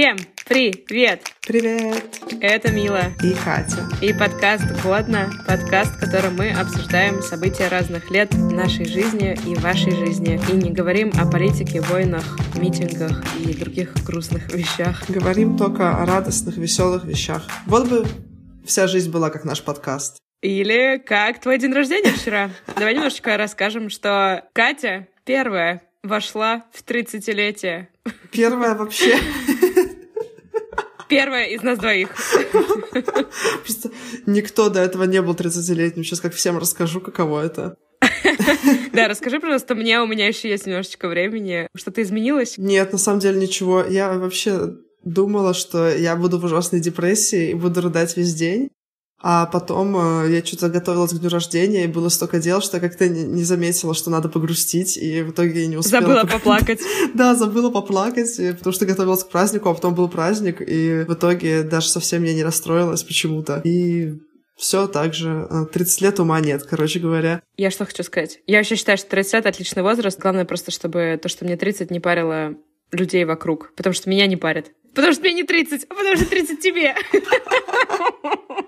Всем привет! Привет! Это Мила. И Катя. И подкаст «Годно», подкаст, в котором мы обсуждаем события разных лет нашей жизни и вашей жизни. И не говорим о политике, войнах, митингах и других грустных вещах. Говорим только о радостных, веселых вещах. Вот бы вся жизнь была как наш подкаст. Или как твой день рождения вчера. Давай немножечко расскажем, что Катя первая вошла в 30-летие. Первая вообще. Первая из нас двоих. Просто никто до этого не был 30-летним. Сейчас как всем расскажу, каково это. Да, расскажи, пожалуйста, мне, у меня еще есть немножечко времени. Что-то изменилось? Нет, на самом деле ничего. Я вообще думала, что я буду в ужасной депрессии и буду рыдать весь день. А потом э, я что-то готовилась к дню рождения, и было столько дел, что я как-то не, не заметила, что надо погрустить, и в итоге я не успела. Забыла поплакать. Да, забыла поплакать, потому что готовилась к празднику, а потом был праздник, и в итоге даже совсем я не расстроилась почему-то. И все так же. 30 лет ума нет, короче говоря. Я что хочу сказать? Я вообще считаю, что 30 лет — отличный возраст. Главное просто, чтобы то, что мне 30, не парило людей вокруг. Потому что меня не парит. Потому что мне не 30, а потому что 30 тебе.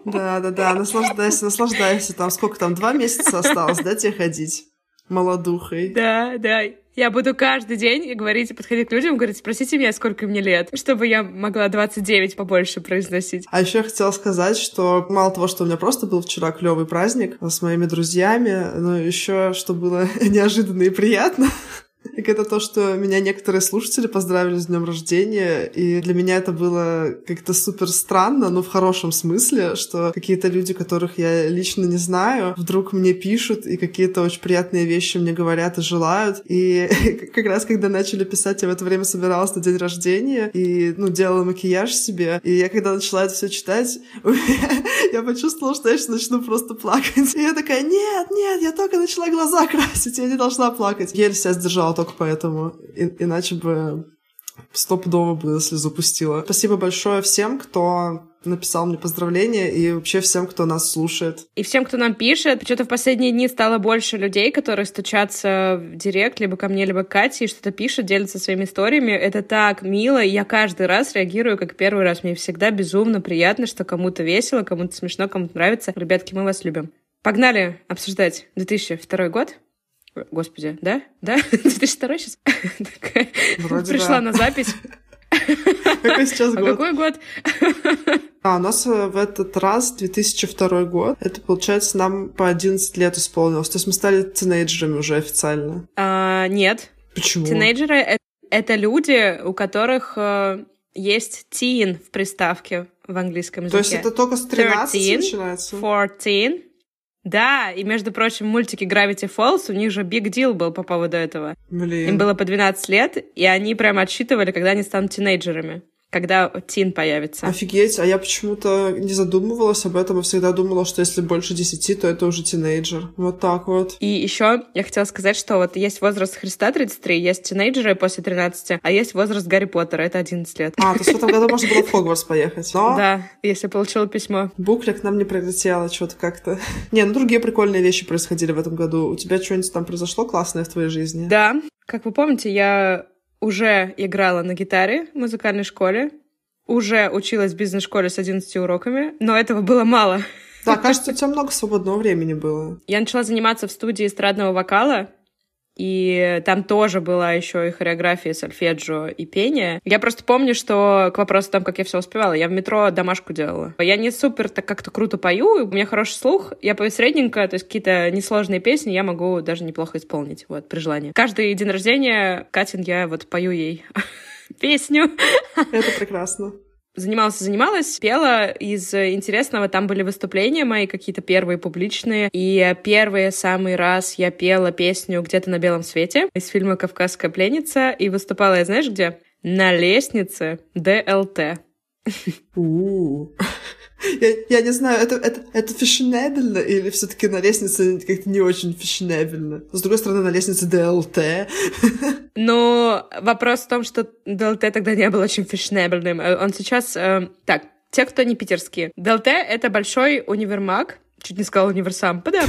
Да, да, да, наслаждайся, наслаждайся. Там сколько там, два месяца осталось, да, тебе ходить? Молодухой. Да, да. Я буду каждый день говорить, подходить к людям, говорить, спросите меня, сколько мне лет, чтобы я могла 29 побольше произносить. А еще я хотела сказать, что мало того, что у меня просто был вчера клевый праздник с моими друзьями, но еще что было неожиданно и приятно. Так это то, что меня некоторые слушатели поздравили с днем рождения, и для меня это было как-то супер странно, но в хорошем смысле, что какие-то люди, которых я лично не знаю, вдруг мне пишут и какие-то очень приятные вещи мне говорят и желают. И как раз когда начали писать, я в это время собиралась на день рождения и, ну, делала макияж себе. И я когда начала это все читать, я почувствовала, что я сейчас начну просто плакать. И я такая, нет, нет, я только начала глаза красить, я не должна плакать. Еле себя сдержала только поэтому. И, иначе бы стопудово бы слезу пустила. Спасибо большое всем, кто написал мне поздравления и вообще всем, кто нас слушает. И всем, кто нам пишет. Что-то в последние дни стало больше людей, которые стучатся в директ либо ко мне, либо к Кате и что-то пишут, делятся своими историями. Это так мило, я каждый раз реагирую как первый раз. Мне всегда безумно приятно, что кому-то весело, кому-то смешно, кому-то нравится. Ребятки, мы вас любим. Погнали обсуждать 2002 год. Господи, да? Да? 2002 сейчас? Вроде Пришла да. на запись. Какой сейчас А год? какой год? А, у нас э, в этот раз 2002 год. Это, получается, нам по 11 лет исполнилось. То есть мы стали тинейджерами уже официально. А, Нет. Почему? Тинейджеры это люди, у которых э, есть teen в приставке в английском языке. То есть это только с 13 13, начинается? 14. Да, и, между прочим, мультики Gravity Falls, у них же big deal был по поводу этого. Блин. Им было по 12 лет, и они прям отсчитывали, когда они станут тинейджерами, когда тин появится. Офигеть, а я почему-то не задумывалась об этом, и всегда думала, что если больше 10, то это уже тинейджер. Вот так вот. И еще я хотела сказать, что вот есть возраст Христа 33, есть тинейджеры после 13, а есть возраст Гарри Поттера, это 11 лет. А, то есть в этом году можно было в Хогвартс поехать. Но Да, если получила письмо. буклик нам не прилетело что-то как-то. Не, ну другие прикольные вещи происходили в этом году. У тебя что-нибудь там произошло классное в твоей жизни? Да, как вы помните, я уже играла на гитаре в музыкальной школе, уже училась в бизнес-школе с 11 уроками, но этого было мало. Да, кажется, у тебя много свободного времени было. Я начала заниматься в студии эстрадного вокала, и там тоже была еще и хореография, сольфеджио и пение. Я просто помню, что к вопросу о том, как я все успевала, я в метро домашку делала. Я не супер так как-то круто пою, у меня хороший слух, я пою средненько, то есть какие-то несложные песни я могу даже неплохо исполнить, вот, при желании. Каждый день рождения Катин я вот пою ей песню. Это прекрасно. Занималась, занималась, пела. Из интересного там были выступления мои какие-то первые публичные. И первый самый раз я пела песню «Где-то на белом свете» из фильма «Кавказская пленница». И выступала я, знаешь, где? На лестнице ДЛТ. Я, я не знаю, это, это, это фешенебельно или все таки на лестнице как-то не очень фешенебельно? С другой стороны, на лестнице ДЛТ. Но вопрос в том, что ДЛТ тогда не был очень фешенебельным. Э, Он сейчас... э, так, те, кто не питерские. ДЛТ — это большой универмаг, Чуть не сказала универсам. Подам.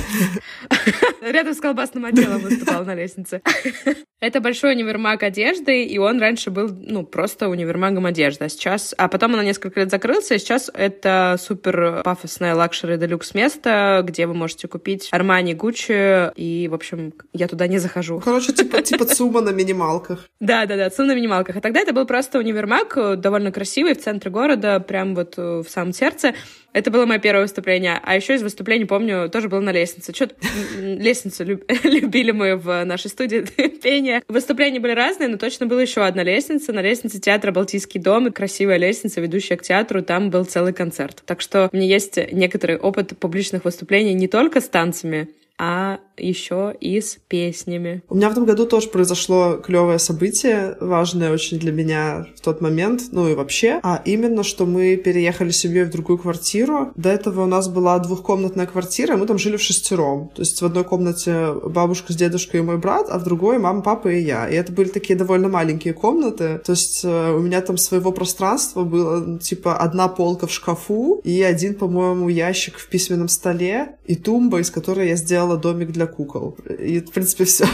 Рядом с колбасным отделом выступал на лестнице. Это большой универмаг одежды, и он раньше был, ну, просто универмагом одежды. А сейчас... А потом он на несколько лет закрылся, и сейчас это супер пафосное luxury deluxe место, где вы можете купить Армани, Гуччи, и, в общем, я туда не захожу. Короче, типа, типа ЦУМа на минималках. Да-да-да, ЦУМ на минималках. А тогда это был просто универмаг, довольно красивый, в центре города, прям вот в самом сердце. Это было мое первое выступление. А еще из выступлений, помню, тоже было на лестнице. Что-то лестницу любили мы в нашей студии пения. Выступления были разные, но точно была еще одна лестница. На лестнице театра «Балтийский дом». И красивая лестница, ведущая к театру. Там был целый концерт. Так что у меня есть некоторый опыт публичных выступлений не только с танцами, а еще и с песнями. У меня в этом году тоже произошло клевое событие, важное очень для меня в тот момент, ну и вообще, а именно, что мы переехали с семьей в другую квартиру. До этого у нас была двухкомнатная квартира, мы там жили в шестером. То есть в одной комнате бабушка с дедушкой и мой брат, а в другой мама, папа и я. И это были такие довольно маленькие комнаты. То есть э, у меня там своего пространства было, типа, одна полка в шкафу и один, по-моему, ящик в письменном столе и тумба, из которой я сделала домик для для кукол. И, в принципе, все.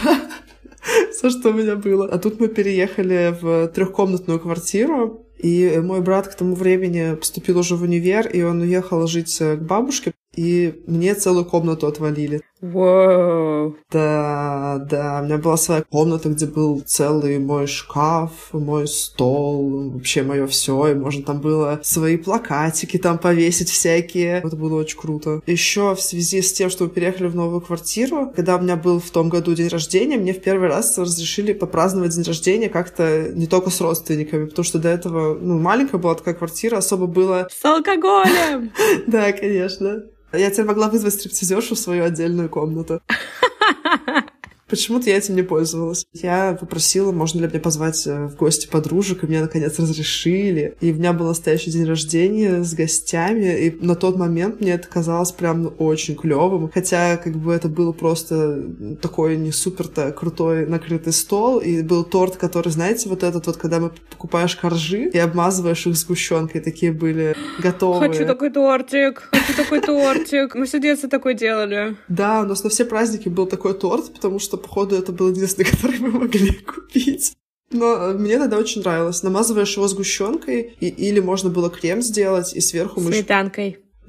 все, что у меня было. А тут мы переехали в трехкомнатную квартиру, и мой брат к тому времени поступил уже в универ, и он уехал жить к бабушке, и мне целую комнату отвалили. Вау. Да, да, у меня была своя комната, где был целый мой шкаф, мой стол, вообще мое все, и можно там было свои плакатики там повесить всякие. Это было очень круто. Еще в связи с тем, что мы переехали в новую квартиру, когда у меня был в том году день рождения, мне в первый раз разрешили попраздновать день рождения как-то не только с родственниками, потому что до этого, ну, маленькая была такая квартира, особо было... С алкоголем! Да, конечно. Я теперь могла вызвать стриптизершу в свою отдельную комнату. Почему-то я этим не пользовалась. Я попросила, можно ли мне позвать э, в гости подружек, и мне, наконец, разрешили. И у меня был настоящий день рождения с гостями, и на тот момент мне это казалось прям ну, очень клевым. Хотя, как бы, это было просто такой не супер-то крутой накрытый стол, и был торт, который, знаете, вот этот вот, когда мы покупаешь коржи и обмазываешь их сгущенкой, такие были готовые. Хочу такой тортик, хочу такой тортик. Мы все детство такой делали. Да, у нас на все праздники был такой торт, потому что походу, это был единственный, который мы могли купить. Но мне тогда очень нравилось. Намазываешь его сгущенкой, и, или можно было крем сделать, и сверху мы...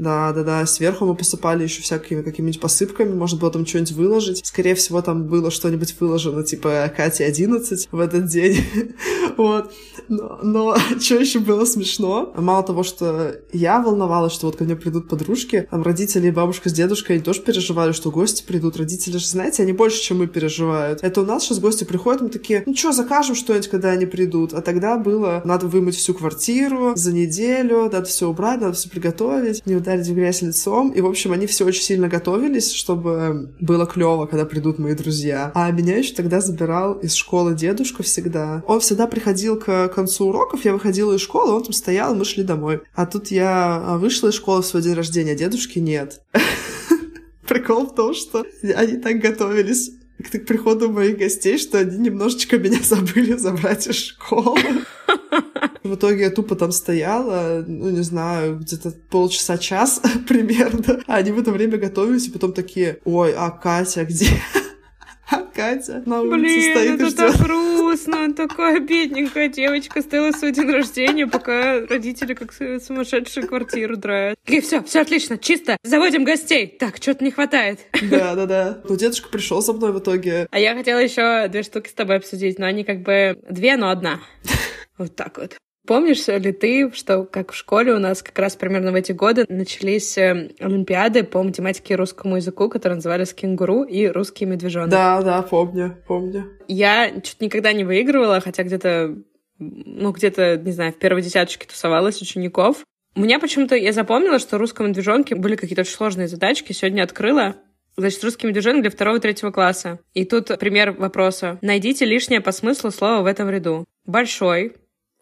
Да, да, да. Сверху мы посыпали еще всякими какими-нибудь посыпками. Можно было там что-нибудь выложить. Скорее всего, там было что-нибудь выложено, типа Катя 11 в этот день. вот. Но, но что еще было смешно? Мало того, что я волновалась, что вот ко мне придут подружки, там родители и бабушка с дедушкой, они тоже переживали, что гости придут. Родители же, знаете, они больше, чем мы переживают. Это у нас сейчас гости приходят, мы такие, ну что, закажем что-нибудь, когда они придут. А тогда было, надо вымыть всю квартиру за неделю, надо все убрать, надо все приготовить. Не ударить в грязь лицом. И, в общем, они все очень сильно готовились, чтобы было клево, когда придут мои друзья. А меня еще тогда забирал из школы дедушка всегда. Он всегда приходил к концу уроков, я выходила из школы, он там стоял, мы шли домой. А тут я а, вышла из школы в свой день рождения, а дедушки нет. Прикол в том, что они так готовились к приходу моих гостей, что они немножечко меня забыли забрать из школы. В итоге я тупо там стояла, ну, не знаю, где-то полчаса-час примерно. А они в это время готовились, и потом такие, ой, а Катя где? А Катя на улице Блин, стоит это и ждет. так грустно. Такая бедненькая девочка стояла свой день рождения, пока родители как сумасшедшие квартиру драют. И все, все отлично, чисто. Заводим гостей. Так, что-то не хватает. Да, да, да. Ну, дедушка пришел со мной в итоге. А я хотела еще две штуки с тобой обсудить, но они как бы две, но одна. Вот так вот. Помнишь ли ты, что как в школе у нас как раз примерно в эти годы начались э, олимпиады по математике и русскому языку, которые назывались «Кенгуру» и «Русский медвежонок»? Да, да, помню, помню. Я чуть никогда не выигрывала, хотя где-то, ну, где-то, не знаю, в первой десяточке тусовалась учеников. У меня почему-то, я запомнила, что в русском медвежонке были какие-то очень сложные задачки. Сегодня открыла. Значит, русский медвежонок для второго и третьего класса. И тут пример вопроса. Найдите лишнее по смыслу слова в этом ряду. Большой,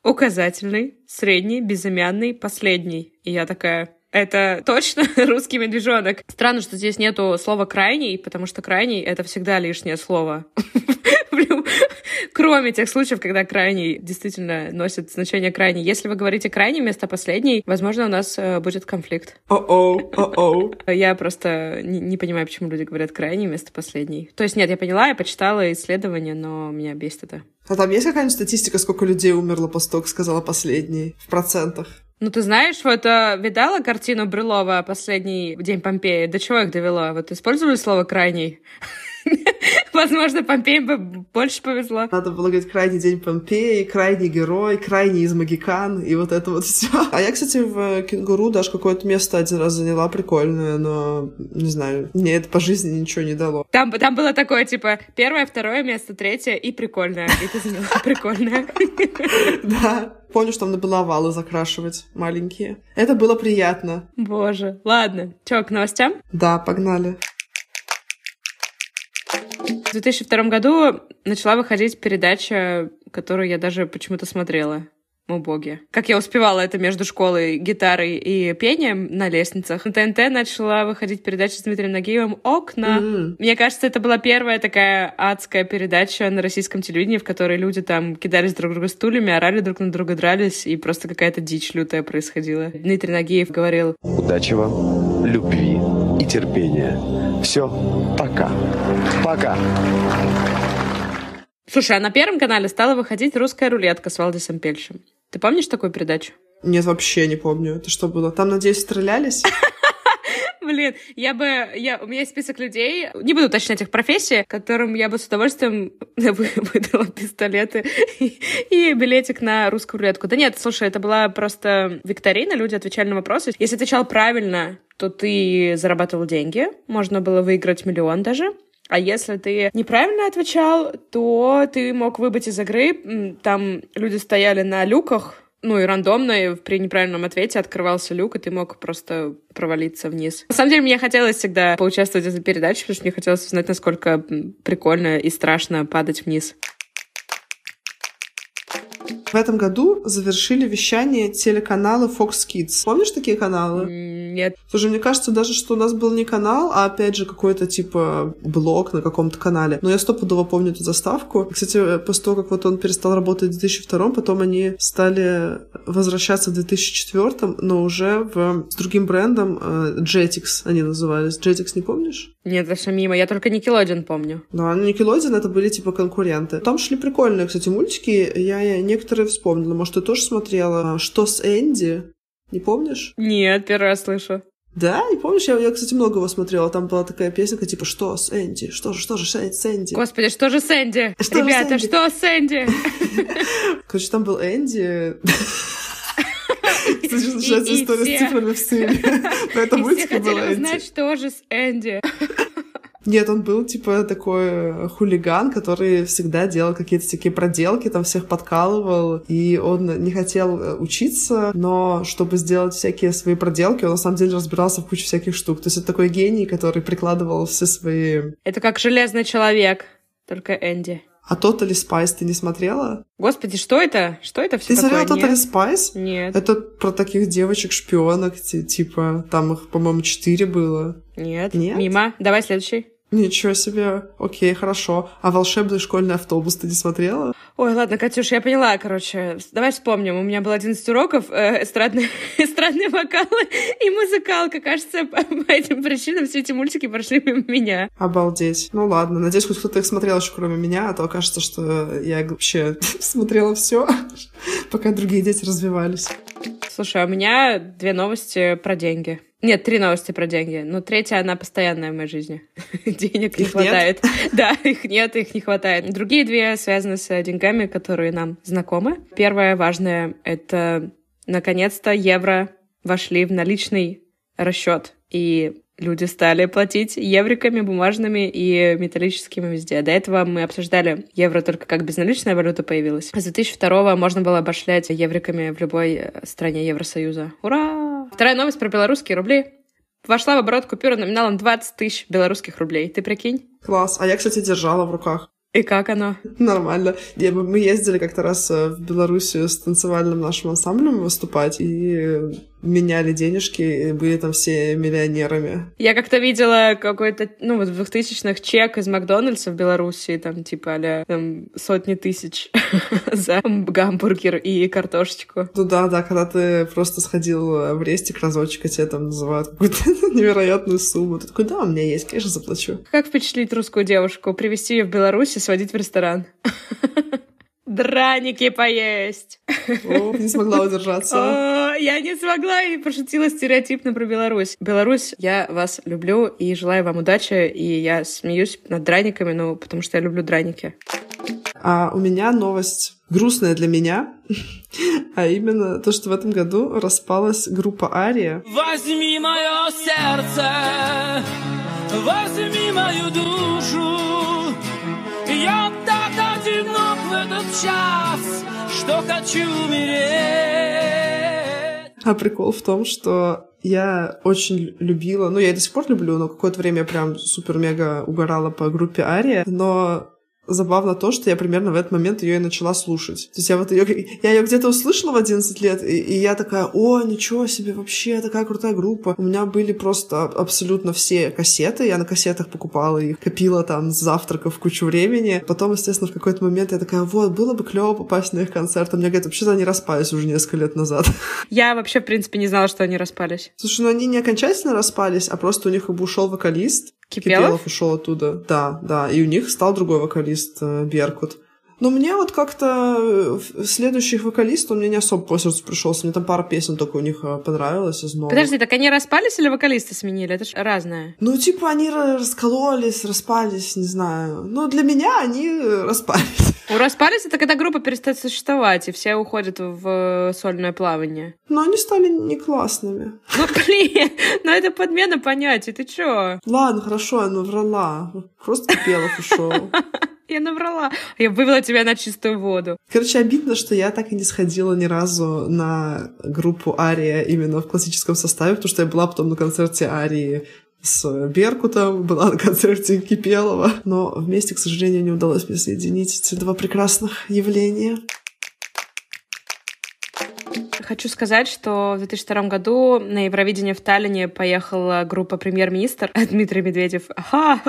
указательный, средний, безымянный, последний. И я такая, Это точно русский медвежонок. Странно, что здесь нету слова «крайний», потому что «крайний» — это всегда лишнее слово. Кроме тех случаев, когда крайний действительно носит значение крайний. Если вы говорите крайний вместо последний, возможно, у нас э, будет конфликт. О-оу, о-оу. Я просто не, понимаю, почему люди говорят крайний вместо последний. То есть нет, я поняла, я почитала исследования, но меня бесит это. А там есть какая-нибудь статистика, сколько людей умерло после того, как сказала последний? В процентах? Ну, ты знаешь, вот э, видала картину Брюлова «Последний день Помпеи»? До чего их довело? Вот использовали слово «крайний»? Возможно, Помпеям бы больше повезло. Надо было говорить «крайний день Помпеи», «крайний герой», «крайний из Магикан» и вот это вот все. А я, кстати, в «Кенгуру» даже какое-то место один раз заняла прикольное, но, не знаю, мне это по жизни ничего не дало. Там, там было такое, типа, первое, второе место, третье и прикольное. И ты заняла прикольное. Да. Помню, что там надо было овалы закрашивать маленькие. Это было приятно. Боже. Ладно. Чё, к новостям? Да, погнали. В 2002 году начала выходить передача, которую я даже почему-то смотрела. О боги. Как я успевала это между школой, гитарой и пением на лестницах. На ТНТ начала выходить передача с Дмитрием Нагиевым «Окна». М. Мне кажется, это была первая такая адская передача на российском телевидении, в которой люди там кидались друг друга стульями, орали друг на друга, дрались, и просто какая-то дичь лютая происходила. Дмитрий Нагиев говорил Удачи вам, любви и терпения. Все, пока. Пока. Слушай, а на Первом канале стала выходить «Русская рулетка» с Валдисом Пельшем. Ты помнишь такую передачу? Нет, вообще не помню. Это что было? Там, надеюсь, стрелялись? Блин, я бы... Я, у меня есть список людей, не буду уточнять их профессии, которым я бы с удовольствием вы- выдала пистолеты и, и билетик на русскую рулетку. Да нет, слушай, это была просто викторина, люди отвечали на вопросы. Если отвечал правильно, то ты зарабатывал деньги, можно было выиграть миллион даже. А если ты неправильно отвечал, то ты мог выбыть из игры. Там люди стояли на люках, ну и рандомно и при неправильном ответе открывался люк, и ты мог просто провалиться вниз. На самом деле, мне хотелось всегда поучаствовать в этой передаче, потому что мне хотелось узнать, насколько прикольно и страшно падать вниз. В этом году завершили вещание телеканала Fox Kids. Помнишь такие каналы? Нет. Слушай, мне кажется даже, что у нас был не канал, а опять же какой-то типа блог на каком-то канале. Но я стопудово помню эту заставку. Кстати, после того, как вот он перестал работать в 2002 потом они стали возвращаться в 2004 но уже в, с другим брендом э, Jetix они назывались. Jetix не помнишь? Нет, все мимо. Я только Никелодин помню. Да, ну Nickelodeon это были типа конкуренты. Там шли прикольные, кстати, мультики. Я некоторые вспомнила. Может, ты тоже смотрела? Что с Энди? Не помнишь? Нет, первый раз слышу. Да, не помнишь? Я, я, кстати, много его смотрела. Там была такая песенка, типа, что с Энди? Что же, что же с Энди? Господи, что же с Энди? Что же с Ребята, Энди? что с Энди? Короче, там был Энди. Начинается история с цифрами в стиле. Но это И все мультике был хотели Энди. узнать, что же с Энди. Нет, он был, типа, такой э, хулиган, который всегда делал какие-то такие проделки, там всех подкалывал, и он не хотел э, учиться, но чтобы сделать всякие свои проделки, он на самом деле разбирался в куче всяких штук. То есть это такой гений, который прикладывал все свои... Это как железный человек, только Энди. А Totally Spice ты не смотрела? Господи, что это? Что это все Ты такое? смотрела Totally Нет. Spice? Нет, Это про таких девочек-шпионок, ти- типа, там их, по-моему, четыре было. нет, Нет? мимо. Давай следующий. Ничего себе. Окей, хорошо. А волшебный школьный автобус ты не смотрела? Ой, ладно, Катюш, я поняла, короче. Давай вспомним. У меня было 11 уроков, э, эстрадные, эстрадные вокалы и музыкалка. Кажется, по, по этим причинам все эти мультики прошли мимо меня. Обалдеть. Ну ладно, надеюсь, хоть кто-то их смотрел еще кроме меня, а то кажется, что я вообще смотрела все, пока другие дети развивались. Слушай, а у меня две новости про деньги. Нет, три новости про деньги. Но третья, она постоянная в моей жизни. Денег не Их нет? хватает. Да, их нет, их не хватает. Другие две связаны с деньгами, которые нам знакомы. Первое важное — это, наконец-то, евро вошли в наличный расчет. И люди стали платить евриками, бумажными и металлическими везде. До этого мы обсуждали евро только как безналичная валюта появилась. С 2002 можно было обошлять евриками в любой э, стране Евросоюза. Ура! Вторая новость про белорусские рубли. Вошла в оборот купюра номиналом 20 тысяч белорусских рублей. Ты прикинь? Класс. А я, кстати, держала в руках. И как оно? Нормально. Я- мы ездили как-то раз э, в Белоруссию с танцевальным нашим ансамблем выступать, и меняли денежки и были там все миллионерами. Я как-то видела какой-то, ну, вот в 2000-х чек из Макдональдса в Беларуси, там, типа, а там, сотни тысяч за гамбургер и картошечку. Ну да, да, когда ты просто сходил в рестик разочек, а тебе там называют какую-то невероятную сумму. Ты такой, да, у меня есть, конечно, заплачу. Как впечатлить русскую девушку? Привезти ее в Беларусь и сводить в ресторан? Драники поесть. О, не смогла удержаться. Я не смогла и пошутила стереотипно про Беларусь. Беларусь, я вас люблю и желаю вам удачи. И я смеюсь над драниками, ну, потому что я люблю драники. А у меня новость грустная для меня, а именно то, что в этом году распалась группа Ария. Возьми мое сердце, возьми мою душу, я так одинок в этот час, что хочу умереть. А прикол в том, что я очень любила, ну, я и до сих пор люблю, но какое-то время я прям супер-мега угорала по группе Ария, но забавно то, что я примерно в этот момент ее и начала слушать. То есть я вот ее, я ее где-то услышала в 11 лет, и, и я такая, о, ничего себе, вообще такая крутая группа. У меня были просто абсолютно все кассеты, я на кассетах покупала их, копила там с завтраков кучу времени. Потом, естественно, в какой-то момент я такая, вот, было бы клево попасть на их концерт. А мне говорят, вообще-то они распались уже несколько лет назад. Я вообще, в принципе, не знала, что они распались. Слушай, ну они не окончательно распались, а просто у них бы ушел вокалист, Кипелов? Кипелов ушел оттуда. Да, да. И у них стал другой вокалист э, Беркут. Но мне вот как-то э, следующих вокалистов меня не особо по сердцу пришелся. Мне там пара песен только у них э, понравилось из новых. Подожди, так они распались или вокалисты сменили? Это же разное. Ну, типа, они раскололись, распались, не знаю. Ну, для меня они распались. У распались это когда группа перестает существовать, и все уходят в сольное плавание. Но они стали не классными. Ну, блин, ну это подмена понятий, ты чё? Ладно, хорошо, я наврала. Просто Кипелов ушел. Я наврала. Я вывела тебя на чистую воду. Короче, обидно, что я так и не сходила ни разу на группу Ария именно в классическом составе, потому что я была потом на концерте Арии с Беркутом, была на концерте Кипелова. Но вместе, к сожалению, не удалось мне соединить эти два прекрасных явления. Хочу сказать, что в 2002 году на Евровидение в Таллине поехала группа «Премьер-министр» Дмитрий Медведев. Ага!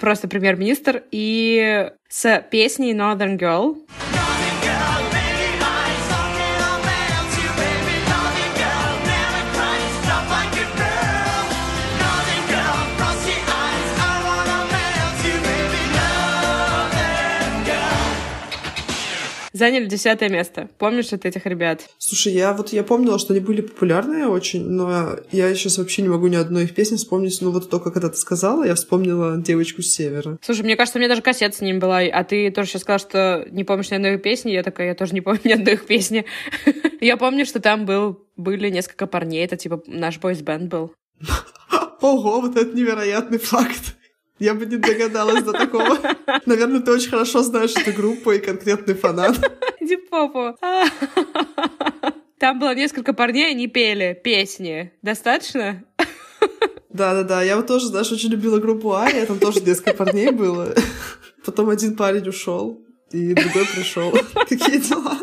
Просто премьер-министр. И с песней «Northern Girl». Заняли десятое место. Помнишь от этих ребят? Слушай, я вот я помнила, что они были популярные очень, но я сейчас вообще не могу ни одной их песни вспомнить. Ну вот только когда ты сказала, я вспомнила девочку с севера. Слушай, мне кажется, у меня даже кассета с ним была, а ты тоже сейчас сказала, что не помнишь ни одной их песни. Я такая, я тоже не помню ни одной их песни. Я помню, что там был, были несколько парней, это типа наш бойс-бенд был. Ого, вот это невероятный факт. Я бы не догадалась до такого. Наверное, ты очень хорошо знаешь эту группу и конкретный фанат. Иди попу. Там было несколько парней, они пели песни. Достаточно? Да-да-да, я вот тоже, знаешь, очень любила группу Ария, там тоже несколько парней было. Потом один парень ушел, и другой пришел. Какие дела?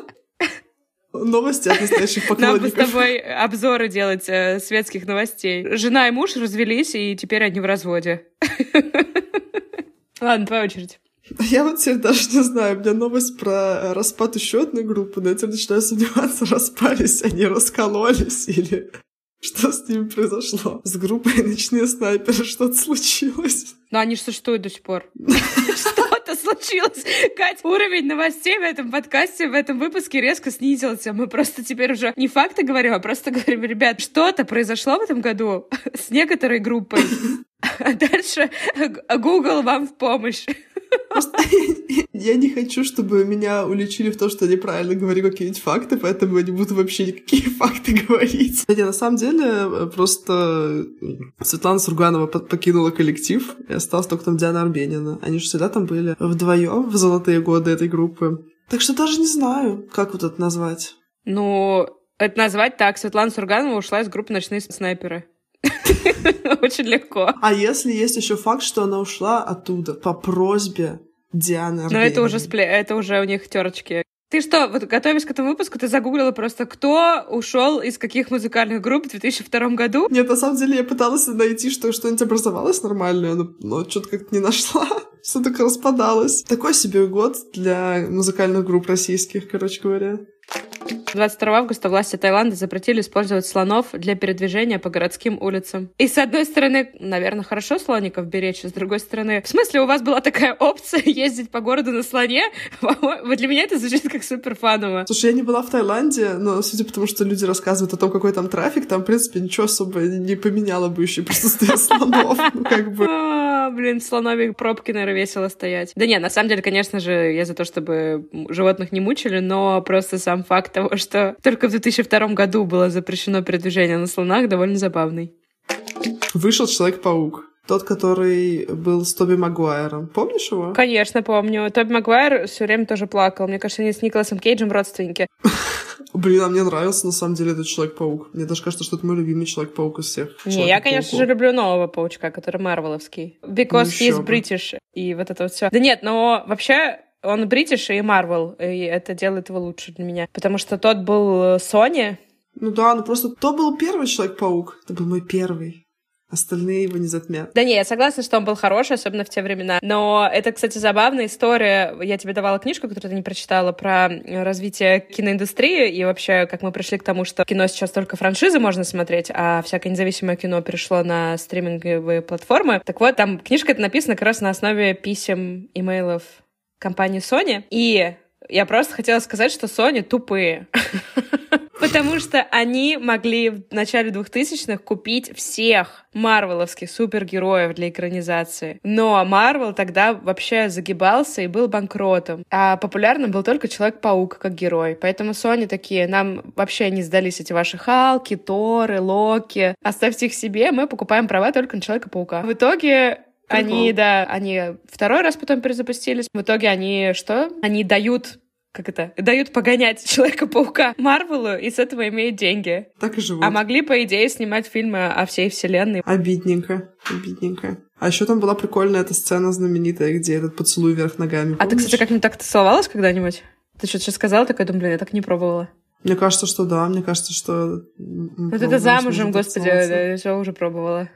Новости от настоящих поклонников. Нам бы с тобой обзоры делать э, светских новостей. Жена и муж развелись, и теперь они в разводе. Ладно, твоя очередь. Я вот теперь даже не знаю, у меня новость про распад еще одной группы, но я теперь начинаю сомневаться, распались они, раскололись или что с ними произошло? С группой «Ночные снайперы» что-то случилось. Но они же существуют до сих пор. Что-то случилось. Кать, уровень новостей в этом подкасте, в этом выпуске резко снизился. Мы просто теперь уже не факты говорим, а просто говорим, ребят, что-то произошло в этом году с некоторой группой. А дальше Google вам в помощь. Я не хочу, чтобы меня уличили в том, что я неправильно говорю какие-нибудь факты, поэтому я не буду вообще никакие факты говорить. Хотя на самом деле просто Светлана Сурганова покинула коллектив, и осталась только там Диана Арбенина. Они же всегда там были вдвоем в золотые годы этой группы. Так что даже не знаю, как вот это назвать. Ну, это назвать так. Светлана Сурганова ушла из группы «Ночные снайперы». Очень легко. А если есть еще факт, что она ушла оттуда по просьбе Дианы Ну, это уже спле... это уже у них терочки. Ты что, вот готовясь к этому выпуску, ты загуглила просто, кто ушел из каких музыкальных групп в 2002 году? Нет, на самом деле я пыталась найти, что что-нибудь образовалось нормальное, но, но что-то как-то не нашла. Все так распадалось. Такой себе год для музыкальных групп российских, короче говоря. 22 августа власти Таиланда запретили использовать слонов для передвижения по городским улицам. И с одной стороны, наверное, хорошо слоников беречь, а с другой стороны, в смысле, у вас была такая опция ездить по городу на слоне? Вот для меня это звучит как супер фаново. Слушай, я не была в Таиланде, но судя по тому, что люди рассказывают о том, какой там трафик, там, в принципе, ничего особо не поменяло бы еще присутствие слонов. Ну, как бы. А, блин, слоновик пробки, наверное, весело стоять. Да нет, на самом деле, конечно же, я за то, чтобы животных не мучили, но просто сам факт того, что только в 2002 году было запрещено передвижение на слонах, довольно забавный. Вышел Человек-паук. Тот, который был с Тоби Магуайром. Помнишь его? Конечно, помню. Тоби Магуайр все время тоже плакал. Мне кажется, они с Николасом Кейджем родственники. Блин, а мне нравился на самом деле этот Человек-паук. Мне даже кажется, что это мой любимый Человек-паук из всех. Не, я, конечно же, люблю нового паучка, который Марвеловский. Because ну, he's British. И вот это вот все. Да нет, но вообще он бритиш и Марвел, и это делает его лучше для меня. Потому что тот был Sony. Ну да, ну просто то был первый Человек-паук. Это был мой первый. Остальные его не затмят. Да не, я согласна, что он был хороший, особенно в те времена. Но это, кстати, забавная история. Я тебе давала книжку, которую ты не прочитала, про развитие киноиндустрии и вообще, как мы пришли к тому, что кино сейчас только франшизы можно смотреть, а всякое независимое кино перешло на стриминговые платформы. Так вот, там книжка это написана как раз на основе писем, имейлов компании Sony. И я просто хотела сказать, что Sony тупые. Потому что они могли в начале 2000-х купить всех марвеловских супергероев для экранизации. Но Марвел тогда вообще загибался и был банкротом. А популярным был только Человек-паук как герой. Поэтому Sony такие, нам вообще не сдались эти ваши Халки, Торы, Локи. Оставьте их себе, мы покупаем права только на Человека-паука. В итоге они, да, они второй раз потом перезапустились. В итоге они что? Они дают как это, дают погонять Человека-паука Марвелу и с этого имеют деньги. Так и живут. А могли, по идее, снимать фильмы о всей вселенной. Обидненько, обидненько. А еще там была прикольная эта сцена знаменитая, где этот поцелуй вверх ногами. Помнишь? А ты, кстати, как-нибудь так целовалась когда-нибудь? Ты что-то сейчас сказала, такая, думаю, блин, я так не пробовала. Мне кажется, что да, мне кажется, что... Вот это замужем, господи, все уже пробовала.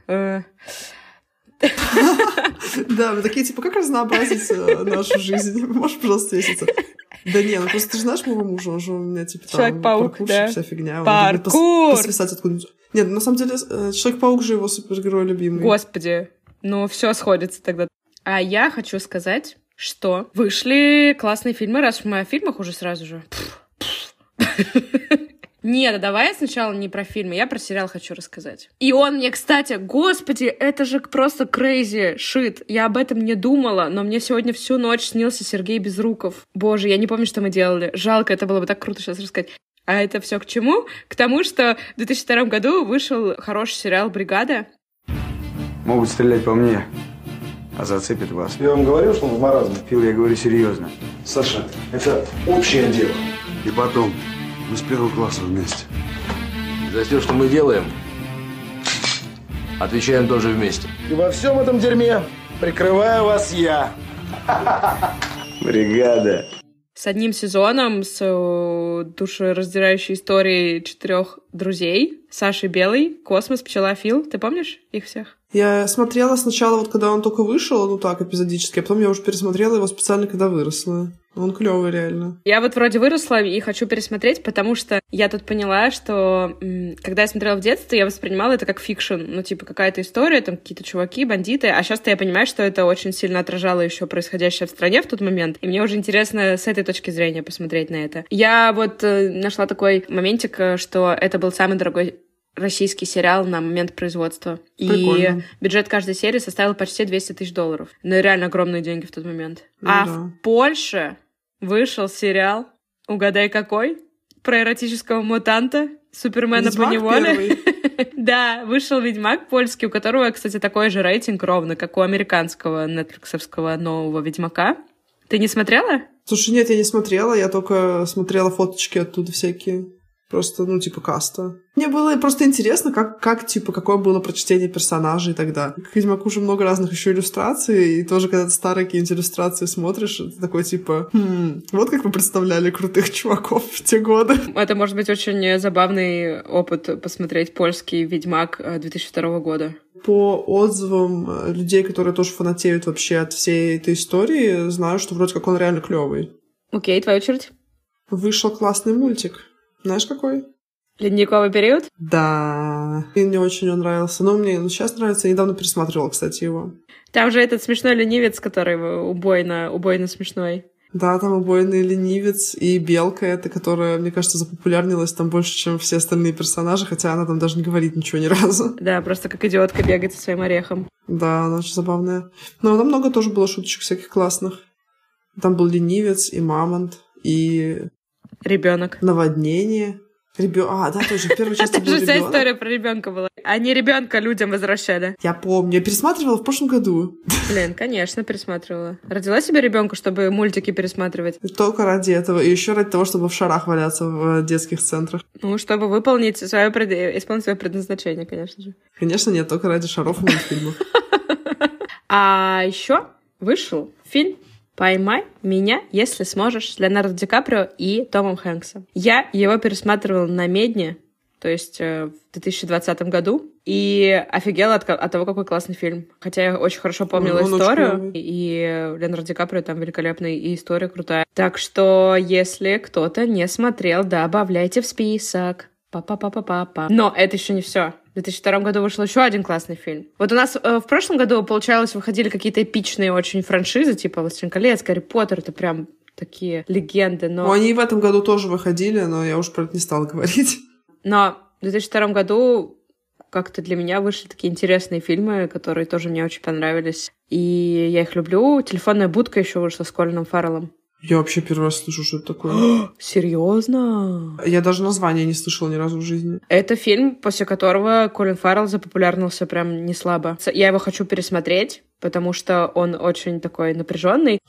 Да, мы такие, типа, как разнообразить э, нашу жизнь? Можешь просто веситься? Да не, ну просто ты же знаешь моего мужа, он же у меня, типа, там, Человек-паук, да? вся фигня. Паркур! Посвисать откуда-нибудь. Нет, на самом деле, э, Человек-паук же его супергерой любимый. Господи, ну все сходится тогда. А я хочу сказать, что вышли классные фильмы, раз мы о фильмах уже сразу же. Нет, давай сначала не про фильмы, я про сериал хочу рассказать. И он мне, кстати, господи, это же просто crazy shit. Я об этом не думала, но мне сегодня всю ночь снился Сергей Безруков. Боже, я не помню, что мы делали. Жалко, это было бы так круто сейчас рассказать. А это все к чему? К тому, что в 2002 году вышел хороший сериал «Бригада». Могут стрелять по мне, а зацепит вас. Я вам говорил, что он в маразме? Фил, я говорю серьезно. Саша, это общее дело. И потом, мы с первого класса вместе. За все, что мы делаем, отвечаем тоже вместе. И во всем этом дерьме прикрываю вас я. Бригада. С одним сезоном, с э, душераздирающей историей четырех друзей. Саши Белый, Космос, Пчела, Фил. Ты помнишь их всех? Я смотрела сначала, вот когда он только вышел, ну так, эпизодически, а потом я уже пересмотрела его специально, когда выросла. Он клевый, реально. Я вот вроде выросла и хочу пересмотреть, потому что я тут поняла, что когда я смотрела в детстве, я воспринимала это как fiction. Ну, типа, какая-то история, там какие-то чуваки, бандиты. А сейчас-то я понимаю, что это очень сильно отражало еще происходящее в стране в тот момент. И мне уже интересно с этой точки зрения посмотреть на это. Я вот э, нашла такой моментик, э, что это был самый дорогой российский сериал на момент производства. Прикольно. И бюджет каждой серии составил почти 200 тысяч долларов. Ну, реально огромные деньги в тот момент. Ну, а да. в Польше вышел сериал, угадай какой, про эротического мутанта, Супермена Ведьмак по неволе. да, вышел Ведьмак польский, у которого, кстати, такой же рейтинг ровно, как у американского нетфликсовского нового Ведьмака. Ты не смотрела? Слушай, нет, я не смотрела, я только смотрела фоточки оттуда всякие. Просто, ну, типа, каста. Мне было просто интересно, как, как типа, какое было прочтение персонажей тогда. К Ведьмаку уже много разных еще иллюстраций, и тоже, когда ты старые какие-нибудь иллюстрации смотришь, ты такой, типа, хм, вот как вы представляли крутых чуваков в те годы. Это может быть очень забавный опыт посмотреть польский Ведьмак 2002 года. По отзывам э, людей, которые тоже фанатеют вообще от всей этой истории, знаю, что вроде как он реально клевый. Окей, твоя очередь. Вышел классный мультик. Знаешь, какой? Ледниковый период? Да. И мне очень он нравился. Но мне ну, сейчас нравится. Я недавно пересматривала, кстати, его. Там же этот смешной ленивец, который убойно, убойно смешной. Да, там убойный ленивец и белка эта, которая, мне кажется, запопулярнилась там больше, чем все остальные персонажи, хотя она там даже не говорит ничего ни разу. Да, просто как идиотка бегает со своим орехом. Да, она очень забавная. Но там много тоже было шуточек всяких классных. Там был ленивец и мамонт, и... Ребенок. Наводнение. Ребё... А, да, тоже в первой части Это же вся история про ребенка была. Они ребенка людям возвращали. Я помню. Я пересматривала в прошлом году. Блин, конечно, пересматривала. Родила себе ребенка, чтобы мультики пересматривать. Только ради этого. И еще ради того, чтобы в шарах валяться в детских центрах. Ну, чтобы выполнить свое, пред... исполнить свое предназначение, конечно же. Конечно, нет, только ради шаров и мультфильмов. А еще вышел фильм «Поймай меня, если сможешь» с Леонардо Ди Каприо и Томом Хэнксом. Я его пересматривала на Медне, то есть э, в 2020 году, и офигела от, от того, какой классный фильм. Хотя я очень хорошо помнила очень историю, клёвый. и Леонардо Ди Каприо там великолепный, и история крутая. Так что, если кто-то не смотрел, добавляйте в список. Па-па-па-па-па-па. Но это еще не все. В 2002 году вышел еще один классный фильм. Вот у нас э, в прошлом году, получалось, выходили какие-то эпичные очень франшизы, типа «Властелин колец», «Гарри Поттер», это прям такие легенды, но... Ну, они в этом году тоже выходили, но я уж про это не стала говорить. Но в 2002 году как-то для меня вышли такие интересные фильмы, которые тоже мне очень понравились. И я их люблю. «Телефонная будка» еще вышла с Колином Фарреллом. Я вообще первый раз слышу, что это такое. Серьезно? Я даже название не слышала ни разу в жизни. Это фильм, после которого Колин Фаррелл запопулярнился прям не слабо. Я его хочу пересмотреть, потому что он очень такой напряженный.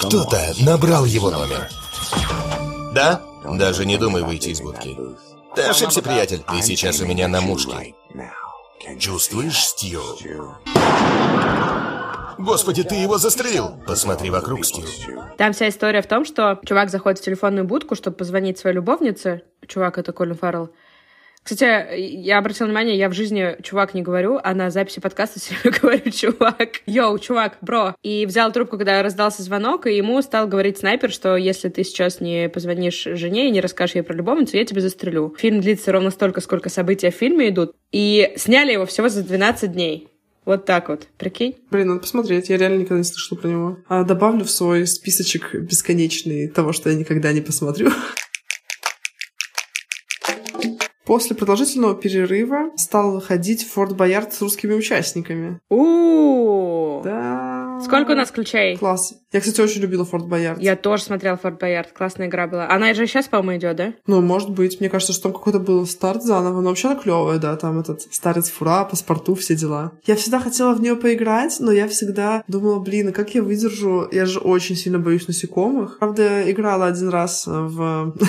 Кто-то набрал его номер. Да? Даже не думай выйти из будки. Ты ошибся, приятель. Ты сейчас у меня на мушке. Чувствуешь, Стью? Господи, ты его застрелил! Посмотри вокруг, Стью. Там вся история в том, что чувак заходит в телефонную будку, чтобы позвонить своей любовнице. Чувак — это Колин Фаррелл. Кстати, я обратила внимание, я в жизни чувак не говорю, а на записи подкаста все время говорю чувак. Йоу, чувак, бро. И взял трубку, когда раздался звонок, и ему стал говорить снайпер, что если ты сейчас не позвонишь жене и не расскажешь ей про любовницу, я тебя застрелю. Фильм длится ровно столько, сколько события в фильме идут. И сняли его всего за 12 дней. Вот так вот, прикинь? Блин, надо посмотреть, я реально никогда не слышала про него. А добавлю в свой списочек бесконечный того, что я никогда не посмотрю. После продолжительного перерыва стал выходить Форт Боярд с русскими участниками. у Да. Сколько у нас ключей? Класс. Я, кстати, очень любила Форт Боярд. Я тоже смотрела Форт Боярд. Классная игра была. Она же сейчас, по-моему, идет, да? Ну, может быть. Мне кажется, что там какой-то был старт заново. Но вообще она клевая, да. Там этот старец фура, паспорту, все дела. Я всегда хотела в нее поиграть, но я всегда думала, блин, а как я выдержу? Я же очень сильно боюсь насекомых. Правда, играла один раз в...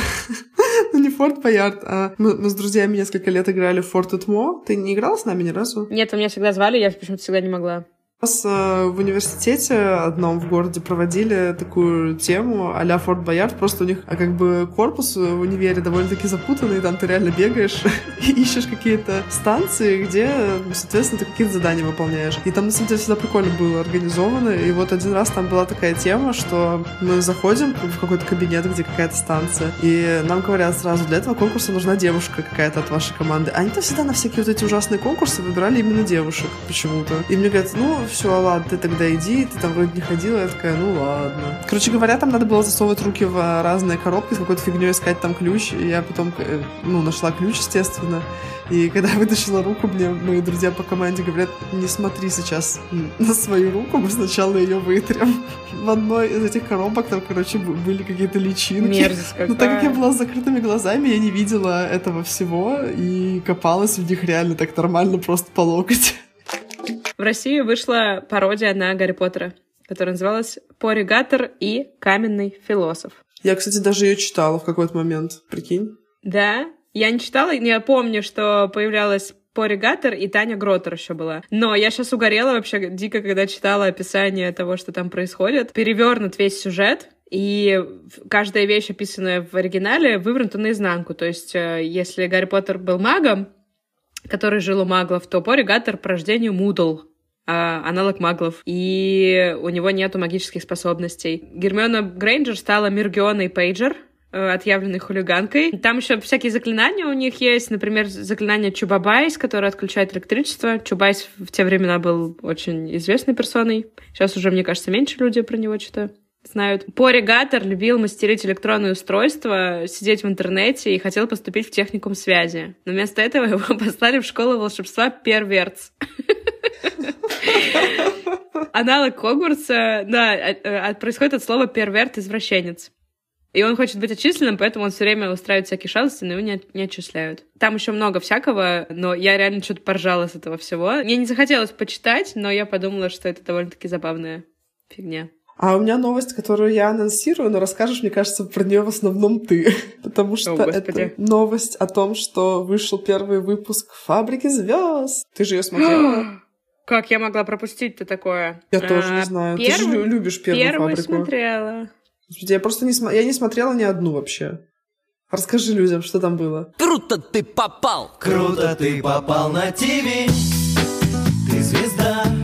Ну, не Форт Боярд, а мы, мы с друзьями несколько лет играли в Форт Этмо. Ты не играла с нами ни разу? Нет, вы меня всегда звали, я почему-то всегда не могла. Нас э, в университете одном в городе проводили такую тему а-ля Форт Боярд. Просто у них а как бы корпус в универе довольно-таки запутанный. Там ты реально бегаешь и ищешь какие-то станции, где, соответственно, ты какие-то задания выполняешь. И там, на самом деле, всегда прикольно было организовано. И вот один раз там была такая тема, что мы заходим в какой-то кабинет, где какая-то станция, и нам говорят сразу, для этого конкурса нужна девушка какая-то от вашей команды. Они-то всегда на всякие вот эти ужасные конкурсы выбирали именно девушек почему-то. И мне говорят, ну, все, ладно, ты тогда иди, ты там вроде не ходила. Я такая, ну ладно. Короче говоря, там надо было засовывать руки в а, разные коробки, с какой-то фигней искать там ключ. И я потом, э, ну, нашла ключ, естественно. И когда я вытащила руку, мне мои друзья по команде говорят, не смотри сейчас на свою руку, мы сначала ее вытрем. В одной из этих коробок там, короче, были какие-то личинки. Мерзость какая. Но так как я была с закрытыми глазами, я не видела этого всего и копалась в них реально так нормально, просто по локоть. В России вышла пародия на Гарри Поттера, которая называлась «Поригатор и каменный философ». Я, кстати, даже ее читала в какой-то момент, прикинь. Да? Я не читала, но я помню, что появлялась Пори Гаттер и Таня Гротер еще была. Но я сейчас угорела вообще дико, когда читала описание того, что там происходит. Перевернут весь сюжет, и каждая вещь, описанная в оригинале, вывернута наизнанку. То есть, э, если Гарри Поттер был магом, который жил у маглов, то Порри Гаттер по рождению Мудл, а, аналог маглов, и у него нету магических способностей. Гермиона Грейнджер стала Миргионой Пейджер, э, отъявленной хулиганкой. Там еще всякие заклинания у них есть. Например, заклинание Чубабайс, которое отключает электричество. Чубайс в те времена был очень известной персоной. Сейчас уже, мне кажется, меньше людей про него что-то знают. Порри Гаттер любил мастерить электронные устройства, сидеть в интернете и хотел поступить в техникум связи. Но вместо этого его послали в школу волшебства Перверц. Аналог Хогвартса, да, э, э, происходит от слова перверт, извращенец. И он хочет быть отчисленным, поэтому он все время устраивает всякие шалости, но его не, не отчисляют. Там еще много всякого, но я реально что-то поржала с этого всего. Мне не захотелось почитать, но я подумала, что это довольно-таки забавная фигня. А у меня новость, которую я анонсирую, но расскажешь, мне кажется, про нее в основном ты. Потому что О, это новость о том, что вышел первый выпуск «Фабрики звезд». Ты же ее смотрела? Как я могла пропустить-то такое? Я а, тоже не знаю. Первый, Ты же любишь первую первый фабрику. смотрела. Господи, я просто не, см... я не смотрела ни одну вообще. Расскажи людям, что там было. Круто ты попал! Круто ты попал на ТВ! Ты звезда!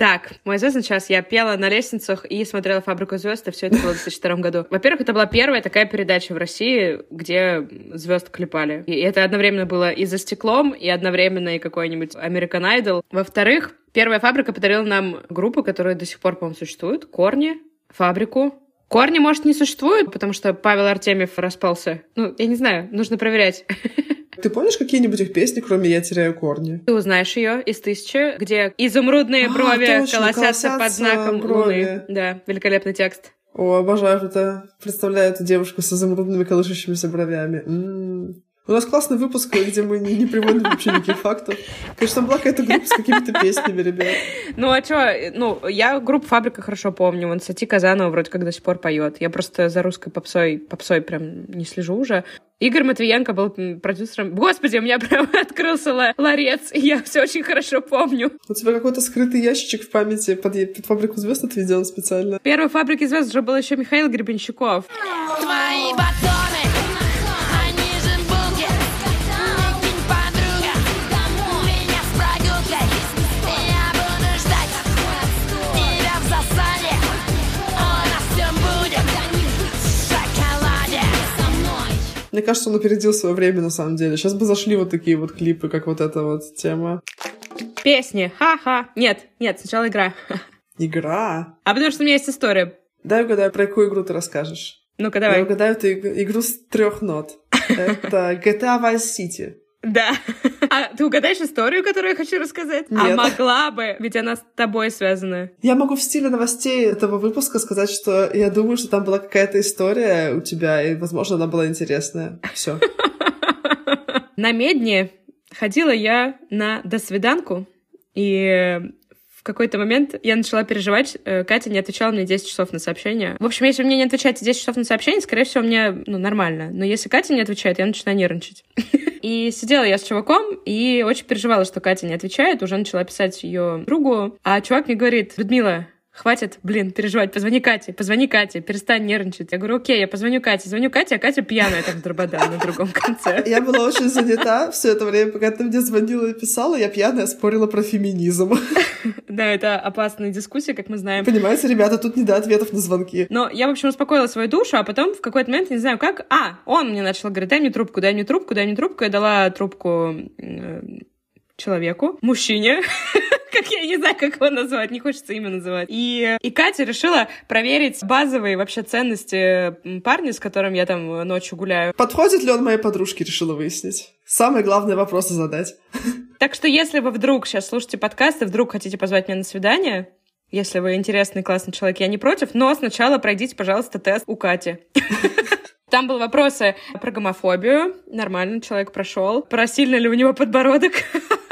Так, мой звездный час. Я пела на лестницах и смотрела «Фабрику звезд», и все это было в 2002 году. Во-первых, это была первая такая передача в России, где звезд клепали. И это одновременно было и за стеклом, и одновременно и какой-нибудь American Idol. Во-вторых, первая «Фабрика» подарила нам группу, которая до сих пор, по-моему, существует. «Корни», «Фабрику», Корни, может, не существует, потому что Павел Артемьев распался. Ну, я не знаю, нужно проверять. Ты помнишь какие-нибудь их песни, кроме «Я теряю корни»? Ты узнаешь ее из «Тысячи», где изумрудные а, брови точно, колосятся, колосятся под знаком брови. луны. Да, великолепный текст. О, обожаю это. Представляю эту девушку с изумрудными колышущимися бровями. М-м. У нас классный выпуск, где мы не, не приводим вообще никаких фактов. Конечно, там была какая-то группа с какими-то песнями, ребят. Ну, а чё? Ну, я группу «Фабрика» хорошо помню. Вон Сати Казанова вроде как до сих пор поет. Я просто за русской попсой, попсой прям не слежу уже. Игорь Матвиенко был продюсером. Господи, у меня прям открылся ларец, и я все очень хорошо помню. У тебя какой-то скрытый ящичек в памяти под, под фабрику звезд отведен специально. Первой фабрики звезд уже был еще Михаил Гребенщиков. Твои батоны Мне кажется, он опередил свое время, на самом деле. Сейчас бы зашли вот такие вот клипы, как вот эта вот тема. Песни. Ха-ха. Нет, нет, сначала игра. Игра? А потому что у меня есть история. Дай угадаю, про какую игру ты расскажешь. Ну-ка, давай. Я угадаю эту игру с трех нот. Это GTA Vice City. Да. А ты угадаешь историю, которую я хочу рассказать? А Нет. А могла бы, ведь она с тобой связана. Я могу в стиле новостей этого выпуска сказать, что я думаю, что там была какая-то история у тебя, и, возможно, она была интересная. Все. На медне ходила я на досвиданку, и в какой-то момент я начала переживать. Э, Катя не отвечала мне 10 часов на сообщение. В общем, если мне не отвечаете 10 часов на сообщение, скорее всего, мне ну, нормально. Но если Катя не отвечает, я начинаю нервничать. И сидела я с чуваком и очень переживала, что Катя не отвечает. Уже начала писать ее другу. А чувак мне говорит, Людмила, хватит, блин, переживать, позвони Кате, позвони Кате, перестань нервничать. Я говорю, окей, я позвоню Кате, звоню Кате, а Катя пьяная так в дрободан на другом конце. Я была очень занята все это время, пока ты мне звонила и писала, я пьяная спорила про феминизм. Да, это опасная дискуссия, как мы знаем. Понимаете, ребята, тут не до ответов на звонки. Но я, в общем, успокоила свою душу, а потом в какой-то момент, не знаю как, а, он мне начал говорить, дай мне трубку, дай мне трубку, дай мне трубку. Я дала трубку э, человеку, мужчине, как я не знаю, как его назвать, не хочется имя называть. И, и Катя решила проверить базовые вообще ценности парня, с которым я там ночью гуляю. Подходит ли он моей подружке, решила выяснить. Самый главный вопрос задать. Так что если вы вдруг сейчас слушаете подкаст и вдруг хотите позвать меня на свидание, если вы интересный, классный человек, я не против, но сначала пройдите, пожалуйста, тест у Кати. Там были вопросы про гомофобию. Нормально, человек прошел. Про сильно ли у него подбородок.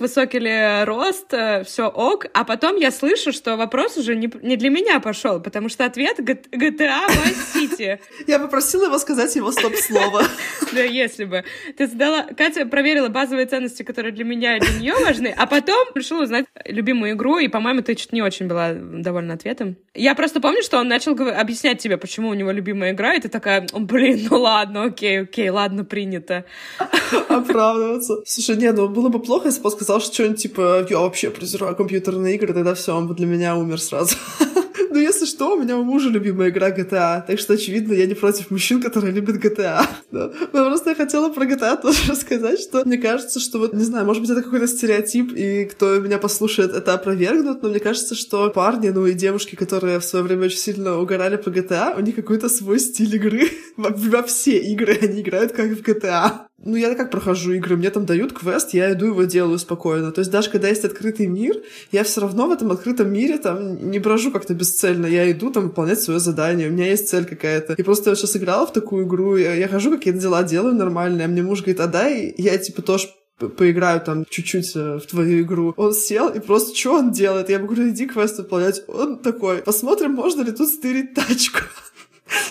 высокий ли рост, все ок. А потом я слышу, что вопрос уже не, не для меня пошел, потому что ответ GTA Vice City. Я попросила его сказать его стоп-слово. Да, если бы. Ты задала... Катя проверила базовые ценности, которые для меня и для нее важны, а потом решила узнать любимую игру, и, по-моему, ты чуть не очень была довольна ответом. Я просто помню, что он начал объяснять тебе, почему у него любимая игра, и ты такая, блин, ну ладно, окей, окей, ладно, принято. Оправдываться. Слушай, не, ну было бы плохо, если бы он сказал что-нибудь типа, я вообще презираю компьютерные игры, тогда все, он бы для меня умер сразу. Ну, если что, у меня у мужа любимая игра GTA, так что, очевидно, я не против мужчин, которые любят GTA. Да. Но просто я хотела про GTA тоже рассказать, что мне кажется, что вот, не знаю, может быть, это какой-то стереотип, и кто меня послушает, это опровергнут, но мне кажется, что парни, ну и девушки, которые в свое время очень сильно угорали по GTA, у них какой-то свой стиль игры. Во, во все игры они играют как в GTA. Ну, я как прохожу игры, мне там дают квест, я иду его делаю спокойно. То есть даже когда есть открытый мир, я все равно в этом открытом мире там не брожу как-то бесцельно. Я иду там выполнять свое задание, у меня есть цель какая-то. И просто я сейчас играла в такую игру, я, я хожу, какие-то дела делаю нормальные, а мне муж говорит, а дай я типа тоже поиграю там чуть-чуть э, в твою игру. Он сел и просто, что он делает? Я говорю, иди квест выполнять. Он такой, посмотрим, можно ли тут стырить тачку.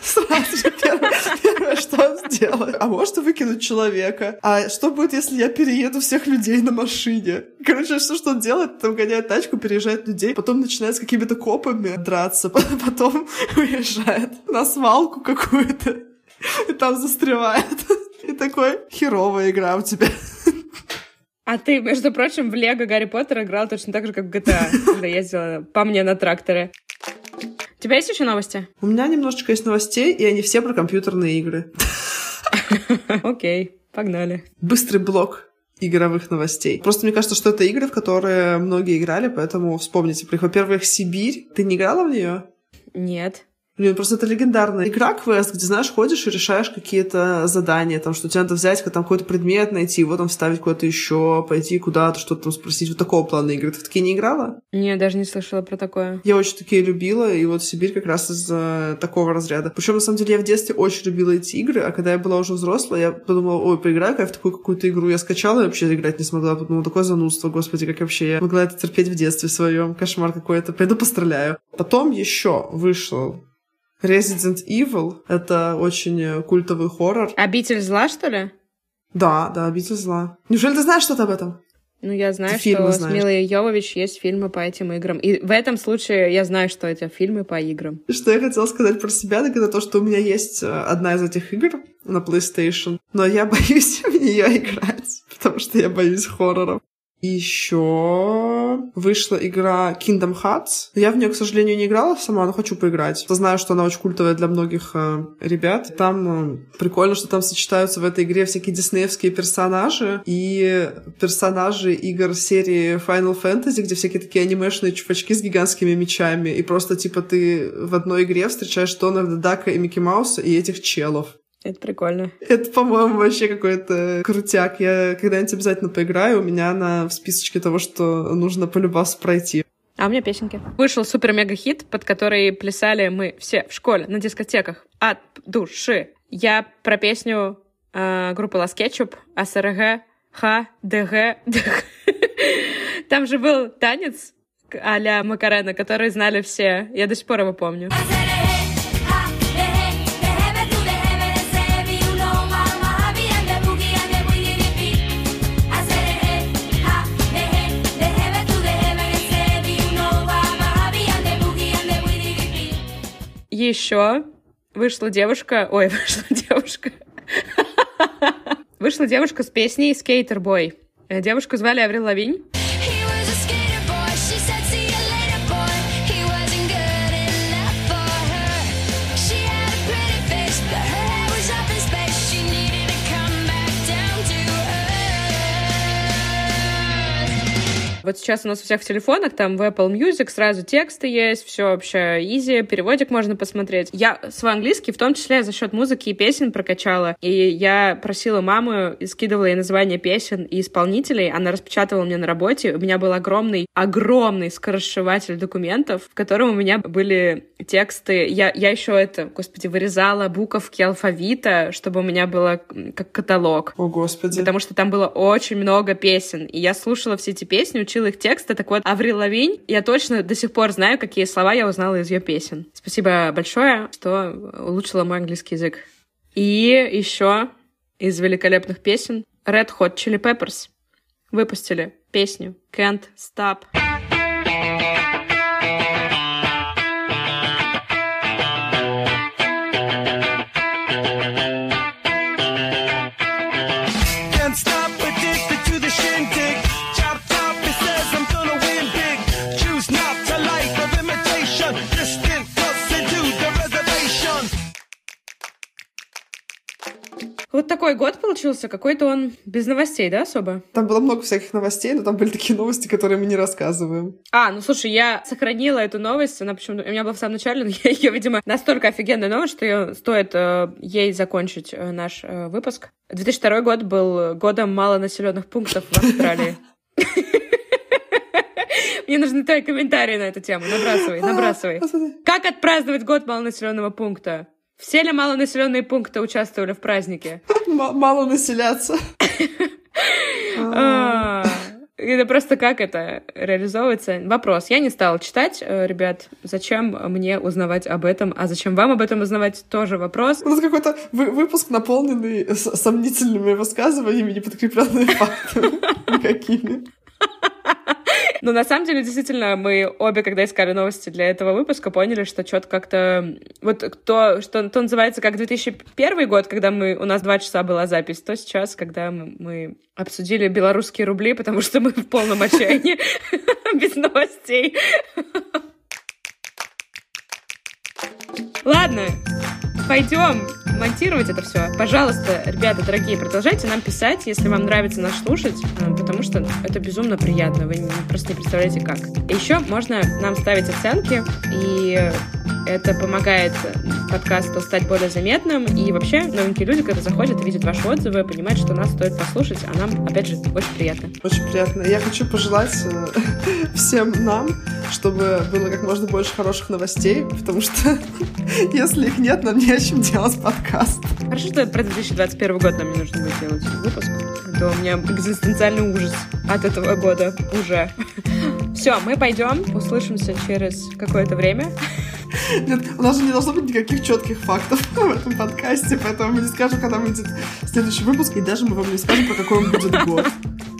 Сразу же первое, первое, что он сделает. А может выкинуть человека? А что будет, если я перееду всех людей на машине? Короче, все, что он делает, там гоняет тачку, переезжает людей, потом начинает с какими-то копами драться, потом уезжает на свалку какую-то и там застревает. И такой, херовая игра у тебя. А ты, между прочим, в Лего Гарри Поттер играл точно так же, как в GTA, когда ездила по мне на тракторе. У тебя есть еще новости? У меня немножечко есть новостей, и они все про компьютерные игры. Окей, погнали. Быстрый блок игровых новостей. Просто мне кажется, что это игры, в которые многие играли, поэтому вспомните. Во-первых, Сибирь. Ты не играла в нее? Нет. Блин, просто это легендарная игра квест, где, знаешь, ходишь и решаешь какие-то задания, там, что тебе надо взять там какой-то предмет, найти, его там вставить куда-то еще, пойти куда-то, что-то там спросить. Вот такого плана игры. Ты в такие не играла? Нет, даже не слышала про такое. Я очень такие любила, и вот Сибирь как раз из такого разряда. Причем, на самом деле, я в детстве очень любила эти игры, а когда я была уже взрослая, я подумала, ой, поиграю-ка я в такую какую-то игру. Я скачала и вообще играть не смогла. Подумала, такое занудство, господи, как вообще я могла это терпеть в детстве своем. Кошмар какой-то. Пойду постреляю. Потом еще вышел Resident Evil — это очень культовый хоррор. Обитель зла, что ли? Да, да, Обитель зла. Неужели ты знаешь что-то об этом? Ну, я знаю, ты что с Милой Йовович есть фильмы по этим играм. И в этом случае я знаю, что это фильмы по играм. Что я хотела сказать про себя, так это то, что у меня есть э, одна из этих игр на PlayStation, но я боюсь в нее играть, потому что я боюсь хорроров. Еще вышла игра Kingdom Hearts. Я в нее, к сожалению, не играла сама, но хочу поиграть. Знаю, что она очень культовая для многих э, ребят. Там э, прикольно, что там сочетаются в этой игре всякие диснеевские персонажи и персонажи игр серии Final Fantasy, где всякие такие анимешные чувачки с гигантскими мечами. И просто, типа, ты в одной игре встречаешь Дональда Дака и Микки Мауса и этих челов. Это прикольно. Это, по-моему, вообще какой-то крутяк. Я когда-нибудь обязательно поиграю. У меня она в списочке того, что нужно полюбас пройти. А у меня песенки. Вышел супер-мега-хит, под который плясали мы все в школе, на дискотеках от души. Я про песню э, группы Лас Кетчуп, АСРГ, Х, ДГ, ДГ. Там же был танец а-ля Макарена, который знали все. Я до сих пор его помню. Еще вышла девушка... Ой, вышла девушка... Вышла девушка с песней «Skater Boy». Девушку звали Аврил Лавинь. Вот сейчас у нас у всех в телефонах, там в Apple Music сразу тексты есть, все вообще изи, переводик можно посмотреть. Я свой английский в том числе за счет музыки и песен прокачала. И я просила маму и скидывала ей название песен и исполнителей. Она распечатывала мне на работе. У меня был огромный, огромный скоросшиватель документов, в котором у меня были тексты. Я, я еще это, господи, вырезала буковки алфавита, чтобы у меня было как каталог. О, господи. Потому что там было очень много песен. И я слушала все эти песни, учила их тексты. Так вот, Аврил Лавинь, я точно до сих пор знаю, какие слова я узнала из ее песен. Спасибо большое, что улучшила мой английский язык. И еще из великолепных песен Red Hot Chili Peppers выпустили песню Can't Stop. Can't такой год получился, какой-то он без новостей, да, особо? Там было много всяких новостей, но там были такие новости, которые мы не рассказываем. А, ну слушай, я сохранила эту новость, она почему-то у меня была в самом начале, но я ее, видимо, настолько офигенная новость, что ее стоит э, ей закончить э, наш э, выпуск. 2002 год был годом малонаселенных пунктов в Австралии. Мне нужны твои комментарии на эту тему. Набрасывай, набрасывай. Как отпраздновать год малонаселенного пункта? Все ли малонаселенные пункты участвовали в празднике? Мало населяться. А, Это просто как это реализовывается? Вопрос. Я не стала читать, э, ребят. Зачем мне узнавать об этом? А зачем вам об этом узнавать? Тоже вопрос. У нас какой-то вы- выпуск, наполненный сомнительными высказываниями, не подкрепленными фактами никакими. Но на самом деле, действительно, мы обе, когда искали новости для этого выпуска, поняли, что что-то как-то... Вот то, что то называется как 2001 год, когда мы, у нас два часа была запись, то сейчас, когда мы, мы обсудили белорусские рубли, потому что мы в полном отчаянии без новостей. Ладно, пойдем монтировать это все. Пожалуйста, ребята, дорогие, продолжайте нам писать, если вам нравится нас слушать, потому что это безумно приятно, вы просто не представляете как. Еще можно нам ставить оценки, и это помогает подкасту стать более заметным, и вообще новенькие люди, когда заходят видят ваши отзывы, понимают, что нас стоит послушать, а нам, опять же, очень приятно. Очень приятно. Я хочу пожелать э, всем нам, чтобы было как можно больше хороших новостей, потому что если их нет, нам не о чем делать подкаст. Хорошо, что про 2021 год нам не нужно будет делать выпуск. То у меня экзистенциальный ужас от этого года уже. Все, мы пойдем, услышимся через какое-то время. Нет, у нас же не должно быть никаких четких фактов в этом подкасте, поэтому мы не скажем, когда выйдет следующий выпуск, и даже мы вам не скажем, про какой он будет год.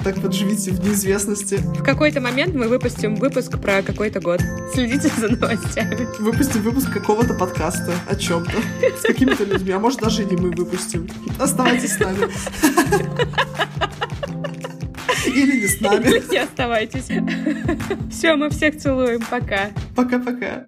Так вот живите в неизвестности. В какой-то момент мы выпустим выпуск про какой-то год. Следите за новостями. Выпустим выпуск какого-то подкаста о чем-то с какими-то людьми, а может даже и не мы выпустим. Оставайтесь с нами. Или не с нами. Не оставайтесь. Все, мы всех целуем. Пока. Пока-пока.